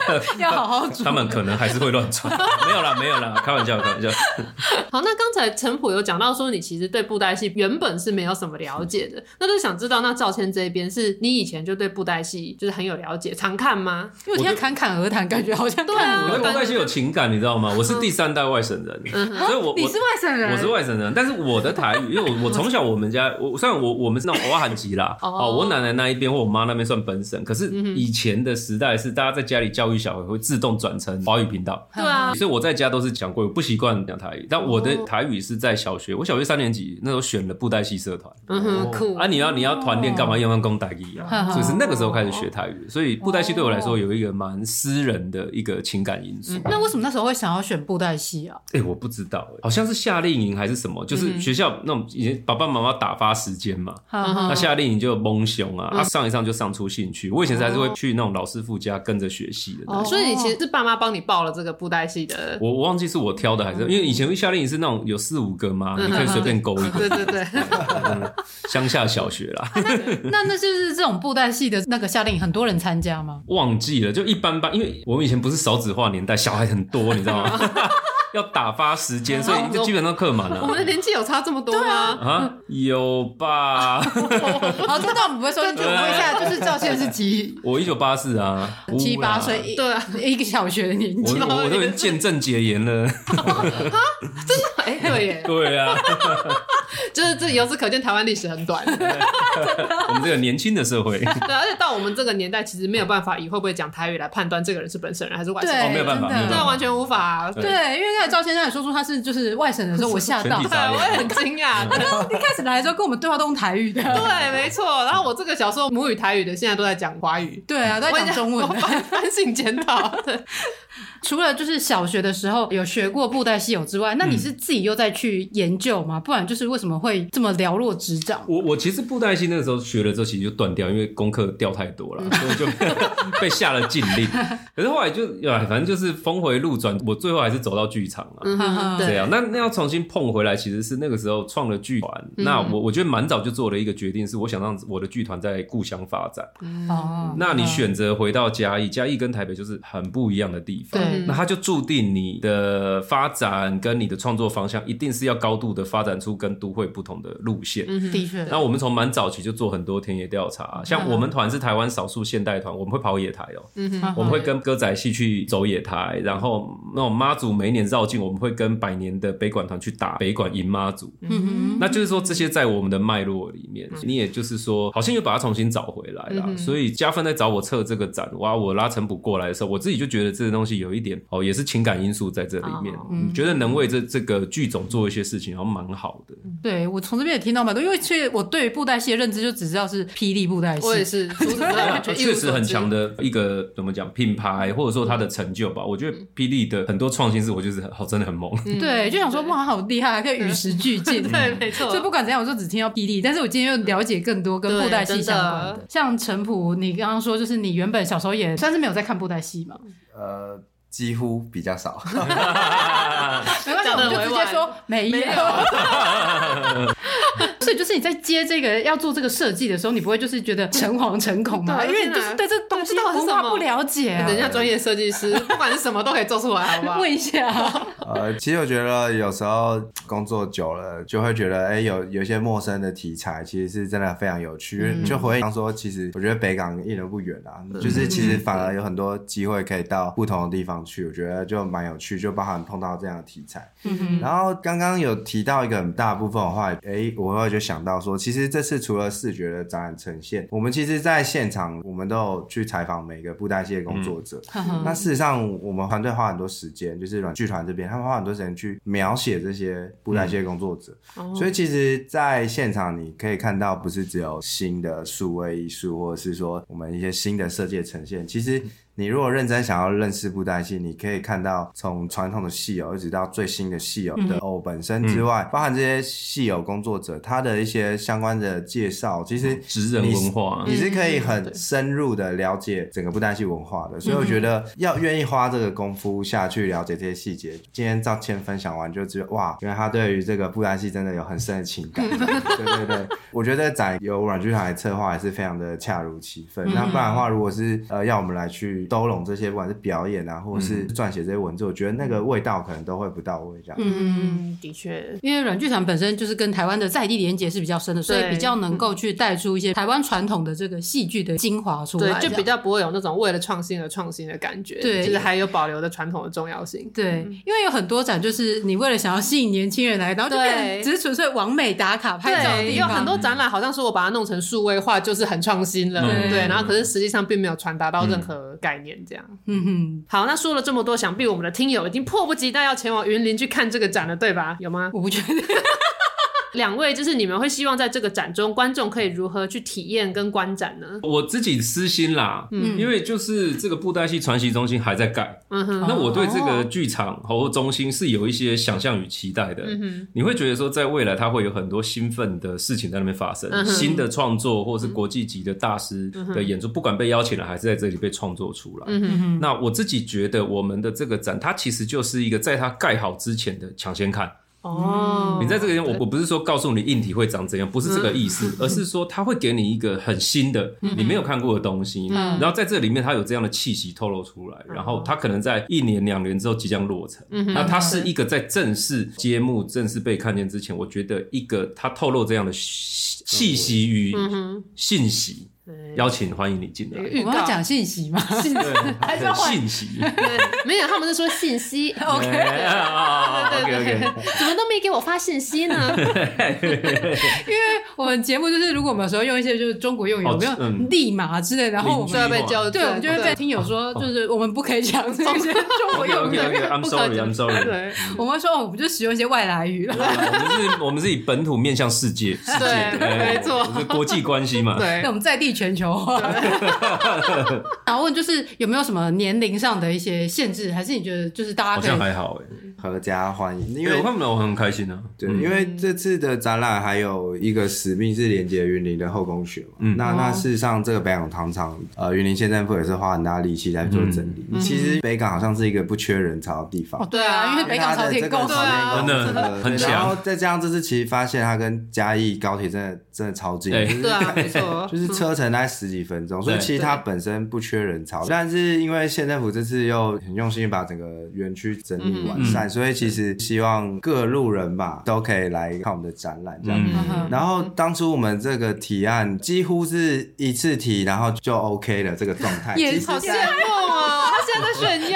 要好好煮，他们可能还是会乱穿。没有啦，没有啦，开玩笑，开玩笑。好，那刚才陈普有讲到说，你其实对布袋戏原本是没有什么了解的，那就想知道，那赵谦这边是你以前就对布袋戏就是很有了解，常看吗？因为我听侃侃而谈，感觉好像对啊。我对布袋戏有情感，你知道吗？我是第三代外省人，所以我你是外省人，我是外省人，但是我的台语，因为我我从小我们家，我虽然我我们是那种偶汉籍啦，哦，我奶奶那一边或我妈那边算本省，可是以前的时代是大家在家里教育小孩会自动转成华语频道，对啊，所以我在家都是讲国语，不习惯讲台语。但我的台语是在小学，我小学三年级那时候选了布袋戏社团，嗯哼，酷啊！你要你要团练干嘛？用用公台语啊，所以是那个时候开始学台语。所以布袋戏对我来说有一个蛮私人的一个情感因素。那为什么那时候会想要选布袋戏啊？哎，我不知道，好像是夏令营还是什么，就是学校那种以前爸爸妈妈打发时间嘛，那夏令营就蒙熊啊，他上一上就上出兴趣。我以前还是会去那种老师傅家跟着学戏的。哦，所以你其实是爸妈帮你报了这个布袋戏的。我我忘记是我挑的还是因为以前夏令营是那种有四五个嘛，你可以随便勾一个。对对对，乡下小学啦。那那就是这种布袋戏的那个夏令营，很多人参加吗？忘记了，就一般般，因为我们以前不是少子化年代，小孩很多，你知道吗？要打发时间，所以就基本上客满了。我们的年纪有差这么多吗？啊，有吧？好，这段我们不会说，就问一下，就是赵先生是几？我一九八四啊，七八岁，对啊，一个小学的年纪，我我都已经见证解严了。真的？哎，对耶，对啊，就是这由此可见，台湾历史很短。我们这个年轻的社会，对，而且到我们这个年代，其实没有办法以会不会讲台语来判断这个人是本省人还是外省人，没有办法，这完全无法。对，因为刚才赵先生也说出他是就是外省人的时候，我吓到，对，我也很惊讶。一开始来的时候跟我们对话都用台语的，对，没错。然后我这个小时候母语台语的，现在都在讲华语，对啊，都在讲中文，反省检讨。对，除了就是小学的时候有学过布袋戏偶之外，那你是自己又再去研究吗？不然就是为什么会这么寥落指掌？我我其实布袋戏那个时候学了之后，其实就断掉，因为功课掉太多了，所以就 被下了禁令。可是后来就哎，反正就是峰回路转，我最后还是走到剧场了。这样，那那要重新碰回来，其实是那个时候创了剧团。那我我觉得蛮早就做了一个决定，是我想让我的剧团在故乡发展。哦，那你选择回到嘉义，嘉义跟台北就是很不一样的地方。对，那它就注定你的发展跟你的创作方向一定是要高度的发展出跟都会不同的路线。的确。那我们从蛮早期就做很多田野调查，像我们团是台湾少数现代团，我们会跑野台哦。嗯哼，我们会跟歌仔戏去走野台，然后那种妈祖每一年绕境，我们会跟百年的北管团去打北管迎妈祖。嗯哼，那就是说这些在我们的脉络里面，你也就是说，好像又把它重新找回来了。所以加分在找我测这个展，哇，我拉陈补过来的时候，我自己就觉得这个东西有一点哦，也是情感因素在这里面，觉得能为这这个剧种做一些事情，然后蛮好的。对，我从这边也听到蛮多，因为其实我对布袋戏的认知就只知道是霹雳布袋戏，我也是，确实很强的一个怎么讲品牌，或者说它的成就吧。我觉得霹雳的很多创新是我就是好真的很猛。对，就想说哇，好厉害，还可以与时俱进。对，没错。所以不管怎样，我就只听到霹雳，但是我今天又了解更多跟布袋戏相关的，像陈普，你刚刚说就是你原本小时候也算是没有在看布袋戏嘛？呃，几乎比较少。没关系，我们就直接说没有。所以就是你在接这个要做这个设计的时候，你不会就是觉得诚惶诚恐吗？因为你就是对这东西文化不了解，人家专业设计师不管是什么都可以做出来，好不好？问一下。呃，其实我觉得有时候工作久了，就会觉得哎，有有一些陌生的题材，其实是真的非常有趣。就回想说，其实我觉得北港一点都不远啊，就是其实反而有很多机会可以到不同的地方去，我觉得就蛮有趣，就包含碰到这样的题材。嗯然后刚刚有提到一个很大部分的话，哎，我会就想到说，其实这次除了视觉的展览呈现，我们其实在现场，我们都有去采访每个布袋戏的工作者。嗯、那事实上，我们团队花很多时间，就是软剧团这边，他们花很多时间去描写这些布袋戏的工作者。嗯、所以，其实，在现场你可以看到，不是只有新的数位艺术，或者是说我们一些新的设计的呈现，其实。你如果认真想要认识布袋戏，你可以看到从传统的戏友一直到最新的戏友的偶本身之外，嗯、包含这些戏友工作者他的一些相关的介绍，其实职人文化，你是可以很深入的了解整个布袋戏文化的。所以我觉得要愿意花这个功夫下去了解这些细节。今天赵倩分享完就觉得哇，原来他对于这个布袋戏真的有很深的情感。对对对，我觉得展由阮剧团来策划还是非常的恰如其分。那不然的话，如果是呃要我们来去。兜拢这些，不管是表演啊，或者是撰写这些文字，嗯、我觉得那个味道可能都会不到位这样。嗯，的确，因为软剧场本身就是跟台湾的在地连接是比较深的，所以比较能够去带出一些台湾传统的这个戏剧的精华出来，对，就比较不会有那种为了创新而创新的感觉。对，就是还有保留的传统的重要性。对，嗯、因为有很多展就是你为了想要吸引年轻人来，然后就变只是纯粹完美打卡拍照的地方。有很多展览好像说我把它弄成数位化就是很创新了，嗯、对，然后可是实际上并没有传达到任何概念这样。嗯哼，好，那说了这么多，想必我们的听友已经迫不及待要前往云林去看这个展了，对吧？有吗？我不觉得。两位，就是你们会希望在这个展中，观众可以如何去体验跟观展呢？我自己私心啦，嗯，因为就是这个布袋戏传习中心还在盖，嗯哼，那我对这个剧场和中心是有一些想象与期待的，嗯哼，你会觉得说，在未来它会有很多兴奋的事情在那边发生，嗯，新的创作或者是国际级的大师的演出，不管被邀请了还是在这里被创作出来，嗯哼，那我自己觉得我们的这个展，它其实就是一个在它盖好之前的抢先看。哦，你在这个地方，我我不是说告诉你硬体会长怎样，不是这个意思，而是说它会给你一个很新的、你没有看过的东西，然后在这里面它有这样的气息透露出来，然后它可能在一年两年之后即将落成。那它是一个在正式揭幕、正式被看见之前，我觉得一个它透露这样的气息与信息。邀请欢迎你进来。我们要讲信息吗？信息 还是信息？没有，他们是说信息。OK OK OK，怎么都没给我发信息呢？因为我们节目就是，如果我们有时候用一些就是中国用语，有没有立马之类，然后我们就要被叫，对，我们就会被听友说，就是我们不可以讲这些中国用语。I'm sorry, I'm sorry。对，我们说我们就使用一些外来语了。我们是，我们是以本土面向世界，世界，没错，是国际关系嘛。对，那我们在地。全球化，然后问就是有没有什么年龄上的一些限制，还是你觉得就是大家可以好像还好哎，合家欢迎，因为我看到我很开心啊。对，因为这次的展览还有一个使命是连接云林的后宫学嘛。嗯，那那事实上这个北港糖厂，呃，云林县政府也是花很大力气在做整理。其实北港好像是一个不缺人潮的地方。对啊，因为北港朝天宫真的很强。然后再加上这次其实发现它跟嘉义高铁真的真的超近。对啊，没错，就是车程大概十几分钟，所以其实它本身不缺人潮。但是因为县政府这次又很用心把整个园区整理完善，所以其实希望各路人吧都可以来看我们的展览这样。然后当初我们这个提案几乎是一次提，然后就 OK 了这个状态。也好羡慕啊！他现在在炫耀。其实，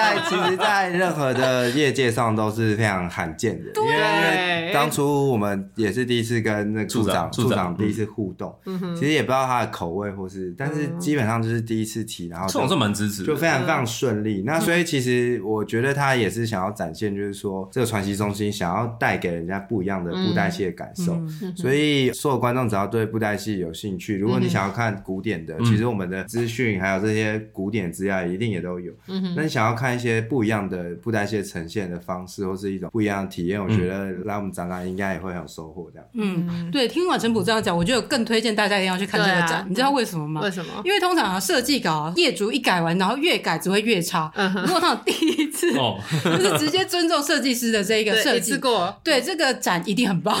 在其实，在任何的业界上都是非常罕见的，因为因为当初我们也是第一次跟那个处长处长第一次互动，其实也不知道他的口味或是，但是基本上就是第一次提，然后处长是蛮支持，就非常非常顺利。那所以其实我觉得他也是想要展现，就是说这个传习中心想要带给人家不一样的布袋戏的感受。所以所有观众只要对布袋戏有兴趣，如果你想要看古典的，其实我们的资讯还有这些古典资料一定也都有。那你想要看一些不一样的布袋戏呈现的方式，或是一种不一样的体验，我觉得来我们展览应该也会很有收获。这样，嗯，对，听完陈普这样讲，我觉得更推荐大家一定要去看这个展。你知道为什么吗？为什么？因为通常啊，设计稿业主一改完，然后越改只会越差。如果他有第一次，就是直接尊重设计师的这一个设计过，对这个展一定很棒。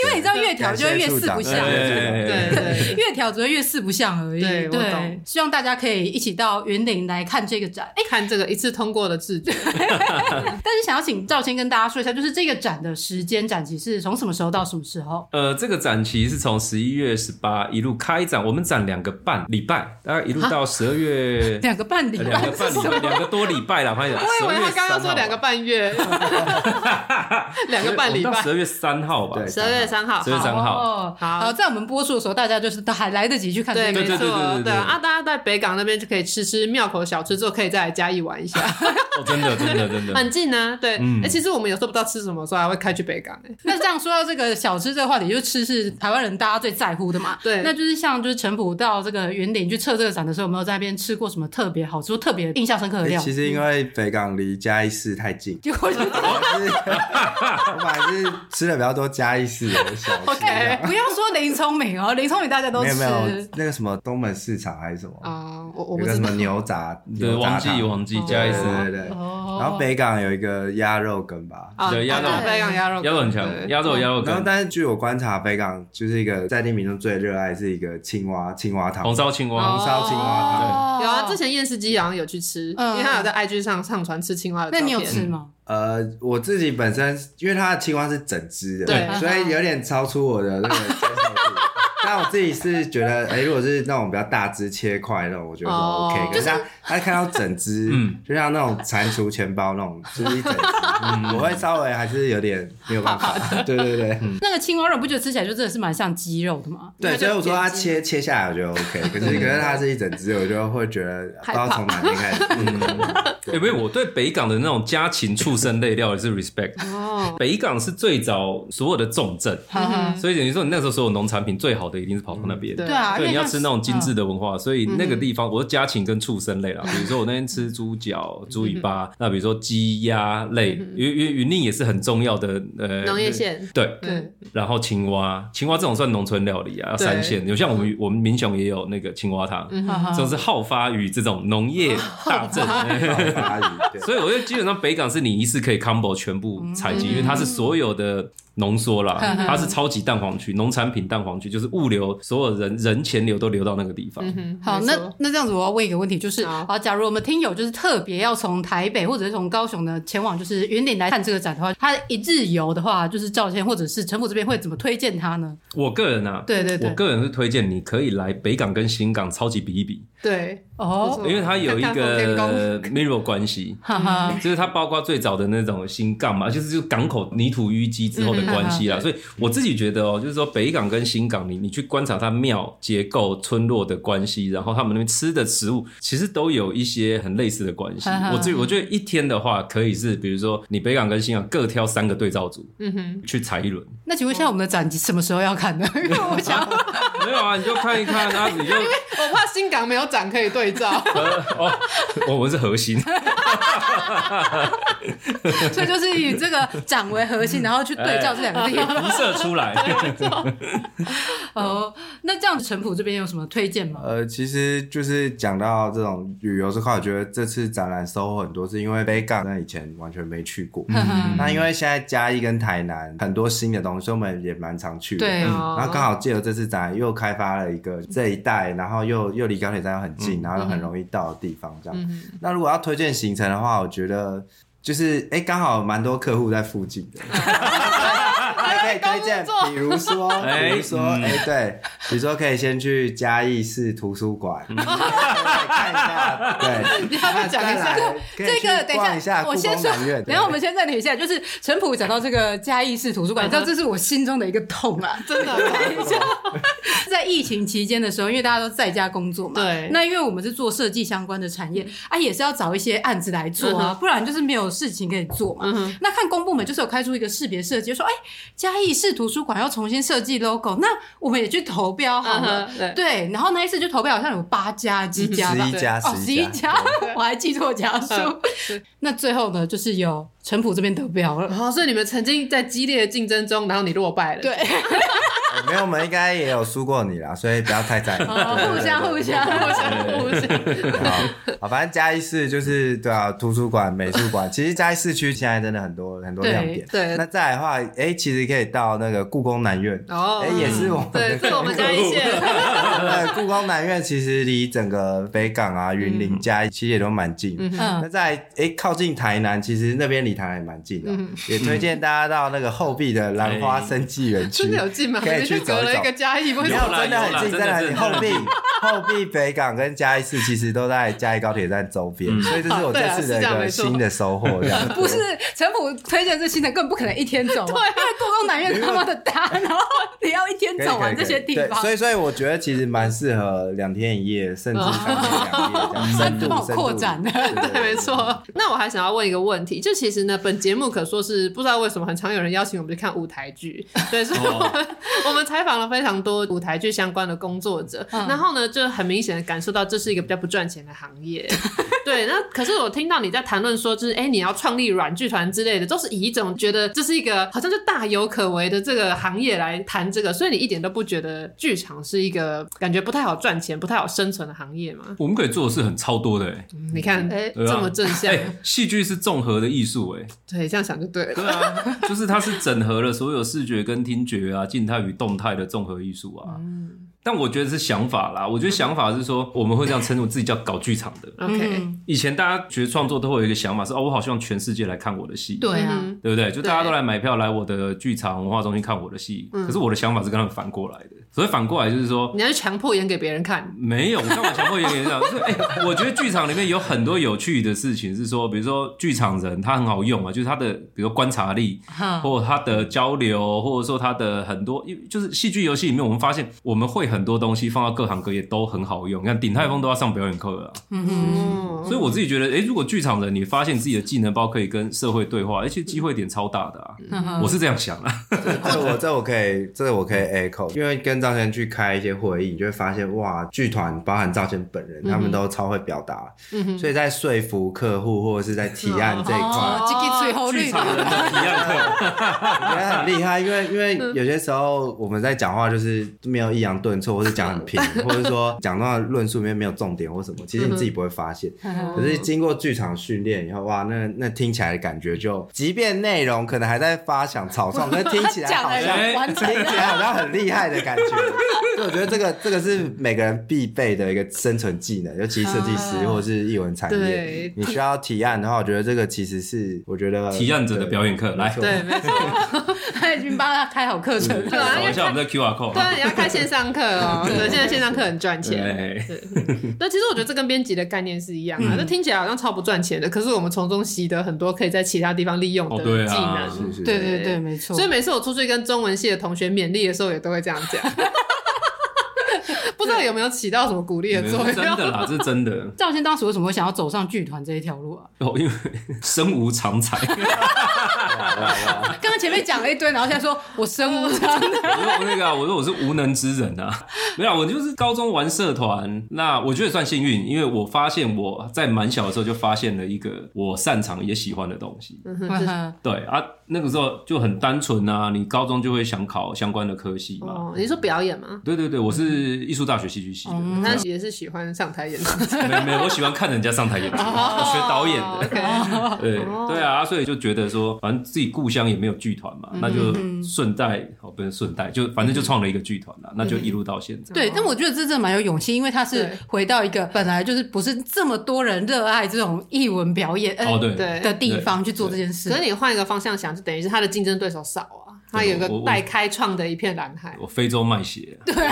因为你知道越调就会越四不像，对对，越调只会越四不像而已。对，希望大家可以一起到云林来看这个展，哎，看这个一次通过的制度。但是想要请赵谦跟大家说一下，就是这个展的时间展期是从什么时候到什么时候？呃，这个展期是从十一月十八一路开展，我们展两个半礼拜，大概一路到十二月两个半礼拜，两个半 两个多礼拜了，拍的。我以为他刚刚说两个半月，两个半礼拜，十二月三号吧？十二月三号，十二月三号。好，在我们播出的时候，大家就是都还来得及去看。对，没错，对啊，大家在北港那边就可以吃吃庙口小吃，之后可以再来嘉义玩一下。哦，真的，真的，真的，很近呢。对，哎，其实我们有时候不知道吃什么，所以还会开去北港。哎，那这样说到这个小吃这个话题，就吃是台湾人大家最在乎的嘛。对，那就是像就是陈普到这个云顶去测这个展的时候，有没有在那边吃过什么特别好吃、特别印象深刻的料？其实因为北港离嘉义市太近，结果就是我反正是吃的比较多嘉义市的小吃。OK，不要说林聪明哦，林聪明大家都吃。没有没有，那个什么东门市场还是什么啊？我我有个什么牛杂，对，忘记忘记嘉义市，对对对。然后北港有一个鸭肉羹吧，对，鸭肉北港鸭肉鸭肉很强，鸭肉鸭肉羹。然后但是据我观察，北港就是一个在地民众最热爱是一个青蛙青蛙汤，红烧青蛙，红烧青蛙汤。有啊，之前验尸机好像有去吃，因为他有在 IG 上上传吃青蛙的照片。那你有吃吗？呃，我自己本身因为它的青蛙是整只的，对，所以有点超出我的那个接受度。但我自己是觉得，哎，如果是那种比较大只切块那种，我觉得说 OK。可是他他看到整只，嗯，就像那种蟾蜍钱包那种，就是一整只，我会稍微还是有点没有办法。对对对，那个青蛙肉不觉得吃起来就真的是蛮像鸡肉的吗？对，所以我说它切切下来我觉得 OK，可是可是它是一整只，我就会觉得不知道从哪边开始。有没有？我对北港的那种家禽畜生类料也是 respect。哦，北港是最早所有的重镇，所以等于说你那时候所有农产品最好的一定是跑到那边。对啊，对，你要吃那种精致的文化，所以那个地方我是家禽跟畜生类啦。比如说我那天吃猪脚、猪尾巴，那比如说鸡鸭类嗯，云云云林也是很重要的呃农业县，对对，然后青蛙，青蛙这种算农村料理啊，三线有像我们我们民雄也有那个青蛙汤，嗯哈哈这种是好发于这种农业大镇。所以我觉得基本上北港是你一次可以 combo 全部采集，因为它是所有的浓缩啦，它是超级蛋黄区，农产品蛋黄区，就是物流所有人人钱流都流到那个地方。嗯好，那那这样子我要问一个问题，就是好。啊，假如我们听友就是特别要从台北或者是从高雄呢前往就是云林来看这个展的话，他一日游的话，就是赵先或者是陈府这边会怎么推荐他呢？我个人啊，对对对。我个人是推荐你可以来北港跟新港超级比一比，对，哦，因为它有一个宫 mirror 关系。哈哈，就是它包括最早的那种新港嘛，就是就港口泥土淤积之后的关系啦，所以我自己觉得哦，就是说北港跟新港，你你去观察它庙结构、村落的关系，然后他们那边吃的食物，其实都有一些很类似的关系。我自我觉得一天的话，可以是比如说你北港跟新港各挑三个对照组，嗯哼，去踩一轮。那请问一下我们的展什么时候要看呢？因 为我想 没有啊，你就看一看啊，你就我怕新港没有展可以对照，呃哦，我们是核心。所以就是以这个展为核心，然后去对照这两个地方。辐射出来。哦，那这样陈普这边有什么推荐吗？呃，其实就是讲到这种旅游这块，我觉得这次展览收获很多，是因为北港那以前完全没去过。嗯那因为现在嘉义跟台南很多新的东西，我们也蛮常去的。对然后刚好借由这次展览，又开发了一个这一带，然后又又离高铁站又很近，然后又很容易到的地方，这样。那如果要推荐行程的话，我觉得就是哎，刚好蛮多客户在附近的。还可以推荐，比如说，比如说，哎，对，比如说可以先去嘉义市图书馆。看一下，对，你要不要讲一下？这个等一下，我先说，等下我们先暂停一下，就是陈普讲到这个嘉义市图书馆，你知道这是我心中的一个痛啊，真的。等一下在疫情期间的时候，因为大家都在家工作嘛，对，那因为我们是做设计相关的产业啊，也是要找一些案子来做啊，不然就是没有事情可以做嘛。那看公部门就是有开出一个识别设计，说哎。嘉义市图书馆要重新设计 logo，那我们也去投标好了。Uh -huh, 对，然后那一次就投标好像有八家几家吧，十一家，哦，十一家，我还记错家数。那最后呢，就是有陈普这边得标了。然后，所以你们曾经在激烈的竞争中，然后你落败了。对。没有，我们应该也有输过你啦，所以不要太在意。互相互相互相互相。好，好，反正嘉义市就是对啊，图书馆、美术馆，其实嘉义市区现在真的很多很多亮点。对。那再来的话，哎，其实可以到那个故宫南院。哦。哎，也是我们。对，是我们嘉义县。对，故宫南院其实离整个北港啊、云林、嘉义其实也都蛮近。嗯。那在哎靠近台南，其实那边离台南也蛮近的。嗯。也推荐大家到那个后壁的兰花生技园区。真的有近吗？可以。去走一走，一个嘉义，没有，真的很近，真的。很近。后壁后壁北港跟嘉义市其实都在嘉义高铁站周边，嗯，所以这是我这次的一个新的收获。不是陈普推荐这行程，更不可能一天走，对，因为故宫南院那么的大，然后你要一天走完这些地方，所以所以我觉得其实蛮适合两天一夜，甚至三天两夜这样 深度扩展的。对，没错。那我还想要问一个问题，就其实呢，本节目可说是不知道为什么很常有人邀请我们去看舞台剧，对，所以我们我们采访了非常多舞台剧相关的工作者，嗯、然后呢，就很明显的感受到这是一个比较不赚钱的行业。对，那可是我听到你在谈论说，就是哎，你要创立软剧团之类的，都是以一种觉得这是一个好像就大有可为的这个行业来谈这个，所以你一点都不觉得剧场是一个感觉不太好赚钱、不太好生存的行业吗？我们可以做的事很超多的，哎、嗯，你看，哎，这么正向，戏剧是综合的艺术，哎，对，这样想就对了。对啊，就是它是整合了所有视觉跟听觉啊，静态与动态的综合艺术啊。嗯但我觉得是想法啦，我觉得想法是说我们会这样称呼自己叫搞剧场的。OK，以前大家觉得创作都会有一个想法是哦，我好希望全世界来看我的戏。对啊，对不对？就大家都来买票来我的剧场文化中心看我的戏。可是我的想法是跟他们反过来的。所以反过来就是说，你要强迫演给别人看？没有，我干嘛强迫演给别人看？我觉得剧场里面有很多有趣的事情，是说，比如说剧场人他很好用啊，就是他的比如说观察力，或者他的交流，或者说他的很多，就是戏剧游戏里面我们发现我们会很多东西放到各行各业都很好用。你看鼎泰丰都要上表演课了，嗯哼，所以我自己觉得，哎，如果剧场人你发现自己的技能包可以跟社会对话，而且机会点超大的啊，我是这样想啊。这我这我可以，这个我可以 echo，因为跟赵先去开一些会议，你就会发现哇，剧团包含赵先本人，他们都超会表达，所以在说服客户或者是在提案这一块，剧场人的提案课。我觉得很厉害，因为因为有些时候我们在讲话就是没有抑扬顿挫，或者讲很平，或者说讲到论述里面没有重点或什么，其实你自己不会发现。可是经过剧场训练以后，哇，那那听起来的感觉就，即便内容可能还在发想草创，但听起来好像听起来好像很厉害的感觉。所以我觉得这个这个是每个人必备的一个生存技能，尤其设计师或者是艺文产业，你需要提案的话，我觉得这个其实是我觉得提案者的表演课来，对，没错，他已经帮他开好课程，对啊，找一下我们的 QR code，对，你要开线上课哦，对，现在线上课很赚钱，对，那其实我觉得这跟编辑的概念是一样啊，那听起来好像超不赚钱的，可是我们从中习得很多可以在其他地方利用的技能，对对对，没错。所以每次我出去跟中文系的同学勉励的时候，也都会这样讲。不知道有没有起到什么鼓励的作用？真的啦，这是真的。赵先当时为什么会想要走上剧团这一条路啊？哦，因为 身无长才。刚刚前面讲了一堆，然后现在说我身无长才。我说那个，我说我是无能之人啊。没有，我就是高中玩社团，那我觉得算幸运，因为我发现我在蛮小的时候就发现了一个我擅长也喜欢的东西。对啊，那个时候就很单纯啊，你高中就会想考相关的科系嘛。哦，你说表演吗？对对对，我是艺术大学戏剧系的，他也是喜欢上台演出。没没，我喜欢看人家上台演出，我学导演的。对对啊，所以就觉得说，反正自己故乡也没有剧团嘛，那就顺带哦，不是顺带，就反正就创了一个剧团了，那就一路到现在。对，但我觉得这真的蛮有勇气，因为他是回到一个本来就是不是这么多人热爱这种艺文表演哦对的地方去做这件事。可是你换一个方向想，就等于是他的竞争对手少啊。他有个待开创的一片蓝海。我非洲卖血。对，就是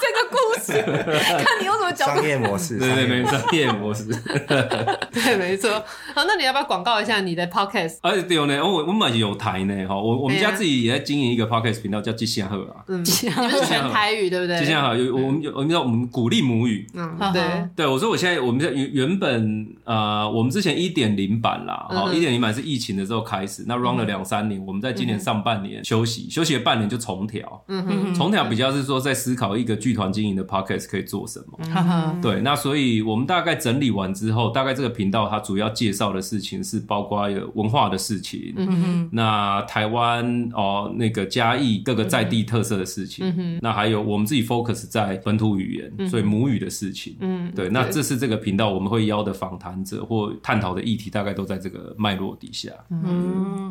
这个故事。看你用什么角度。商业模式，对对对，商业模式。对，没错。好，那你要不要广告一下你的 podcast？哎，对呢，我我们有台呢，哈，我我们家自己也在经营一个 podcast 频道，叫吉祥鹤啊。嗯，你们是全台语对不对？吉祥鹤有我们有我们叫我们鼓励母语。嗯，对对，我说我现在我们在原原本呃，我们之前一点零版啦，好，一点零版是疫情的时候开始，那 run 了两三年，我们。在今年上半年休息，休息了半年就重调。嗯哼，重调比较是说在思考一个剧团经营的 podcast 可以做什么。嗯，对，那所以我们大概整理完之后，大概这个频道它主要介绍的事情是包括有文化的事情。嗯哼，那台湾哦那个嘉义各个在地特色的事情。嗯哼，那还有我们自己 focus 在本土语言，所以母语的事情。嗯，对，那这是这个频道我们会邀的访谈者或探讨的议题，大概都在这个脉络底下。嗯。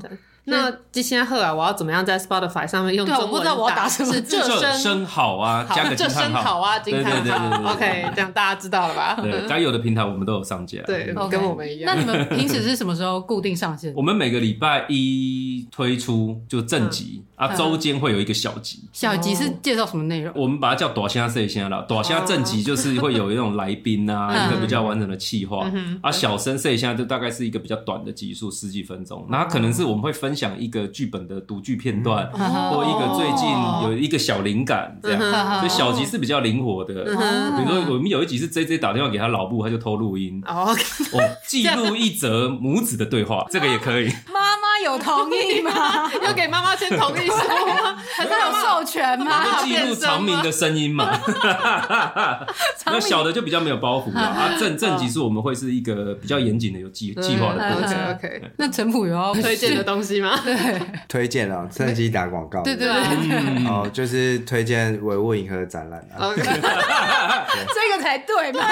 那吉祥鹤啊，我要怎么样在 Spotify 上面用中文打？我不知道我要打什么。是这声好啊，加个惊叹号。好啊，惊叹号。对对对 OK，这样大家知道了吧？对，该有的平台我们都有上架。对，跟我们一样。那你们平时是什么时候固定上线？我们每个礼拜一推出就正集啊，周间会有一个小集。小集是介绍什么内容？我们把它叫大声细声啦。大声正集就是会有一种来宾啊，一个比较完整的企划。啊，小声细声就大概是一个比较短的集数，十几分钟。那可能是我们会分享一个剧本的读剧片段，或一个最近有一个小灵感，这样，所以小集是比较灵活的。比如说，我们有一集是 J J 打电话给他老布，他就偷录音，哦，记录一则母子的对话，这个也可以。妈妈有同意吗？要给妈妈先同意书吗？还 是有授权吗？记录长明的声音嘛。那小的就比较没有包袱了啊。正正集是我们会是一个比较严谨的有计计划的过程。OK，那陈普有要推荐的东西吗？对。推荐啊，趁机打广告。对对对，哦，就是推荐维物银河的展览啊。这个才对嘛。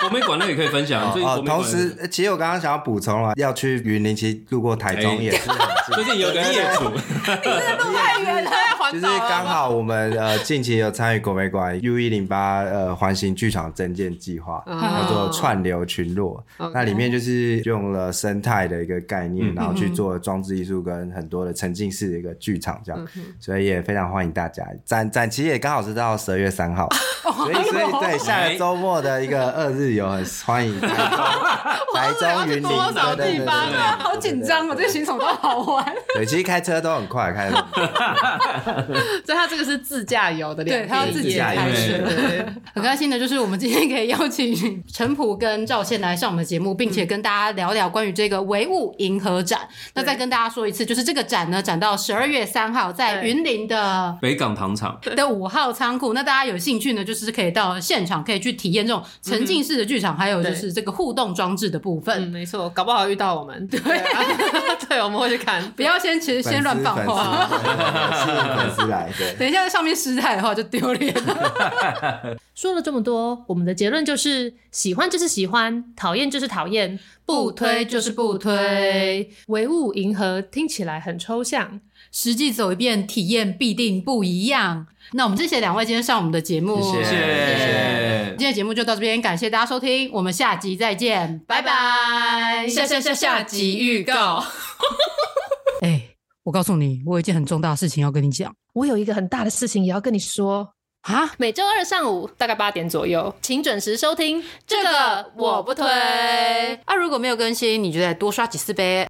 国美馆那也可以分享。哦，同时，其实我刚刚想要补充了，要去云林，其实路过台中也是。最近有个业主，路太远了，就是刚好我们呃近期有参与国美馆 U 一零八呃环形剧场增建计划，叫做串流群落。那里面就是用了生态的一个概念，然后去做装置艺术跟很多的沉浸式的一个剧场这样，所以也非常欢迎大家。展展期也刚好是到十二月三号，所以所以对下个周末的一个二日游很欢迎台中、台中云林多少地方啊，好紧张哦，这个行程都好玩。对，其实开车都很快，开 车。所以他这个是自驾游的，对他要自己开车。很开心的就是我们今天可以邀请陈普跟赵倩来上我们的节目，并且跟大家聊聊关于这个唯物银河展。那再跟大家说一次，就是这个展呢，展到十二月三号，在云林的北港糖厂的五号仓库。那大家有兴趣呢，就是可以到现场，可以去体验这种沉浸式的剧场，还有就是这个互动装置的部分。嗯，没错，搞不好遇到我们，对，对，我们会去看。不要先其实先乱放话，粉丝来，对，等一下在上面失态的话就丢脸了。说了这么多，我们的结论就是：喜欢就是喜欢，讨厌就是讨厌，不推就是不推。唯物银河听起来很抽象，实际走一遍，体验必定不一样。那我们谢谢两位今天上我们的节目，谢谢。谢谢，今天的节目就到这边，感谢大家收听，我们下集再见，拜拜。下下下下集预告。哎、欸，我告诉你，我有一件很重大的事情要跟你讲。我有一个很大的事情也要跟你说。啊，每周二上午大概八点左右，请准时收听。这个我不推。啊，如果没有更新，你就再多刷几次呗。